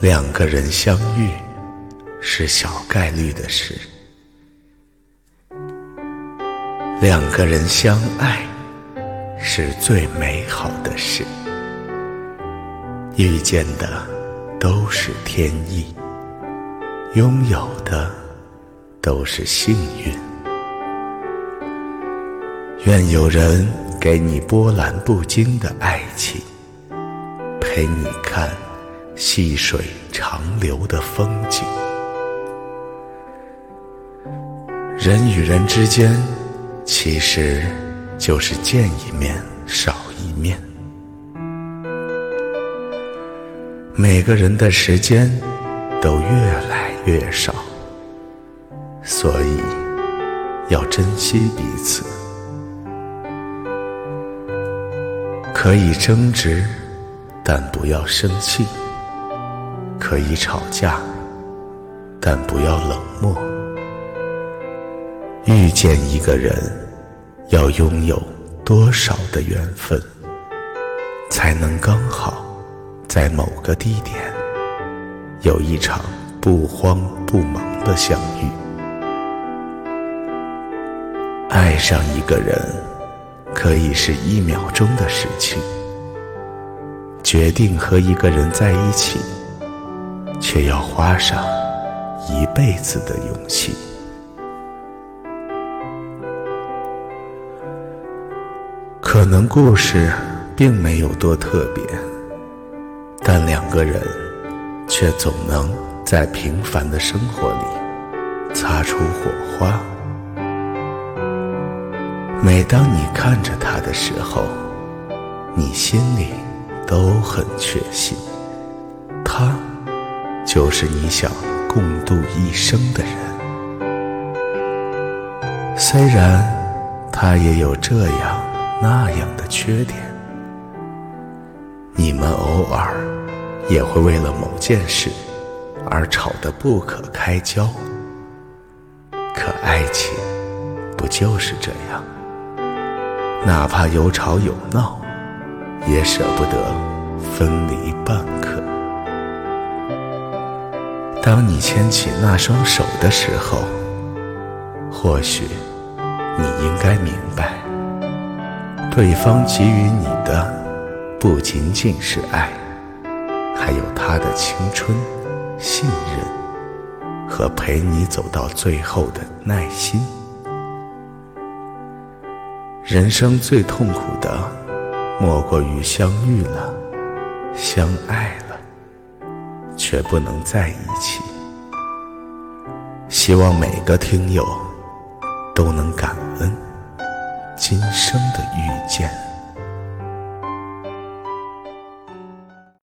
两个人相遇是小概率的事，两个人相爱是最美好的事。遇见的都是天意，拥有的都是幸运。愿有人给你波澜不惊的爱情，陪你看。细水长流的风景，人与人之间，其实就是见一面少一面。每个人的时间都越来越少，所以要珍惜彼此。可以争执，但不要生气。可以吵架，但不要冷漠。遇见一个人，要拥有多少的缘分，才能刚好在某个地点有一场不慌不忙的相遇？爱上一个人，可以是一秒钟的事情；决定和一个人在一起。却要花上一辈子的勇气。可能故事并没有多特别，但两个人却总能在平凡的生活里擦出火花。每当你看着他的时候，你心里都很确信，就是你想共度一生的人，虽然他也有这样那样的缺点，你们偶尔也会为了某件事而吵得不可开交。可爱情不就是这样？哪怕有吵有闹，也舍不得分离半刻。当你牵起那双手的时候，或许你应该明白，对方给予你的不仅仅是爱，还有他的青春、信任和陪你走到最后的耐心。人生最痛苦的，莫过于相遇了，相爱了。却不能在一起。希望每个听友都能感恩今生的遇见。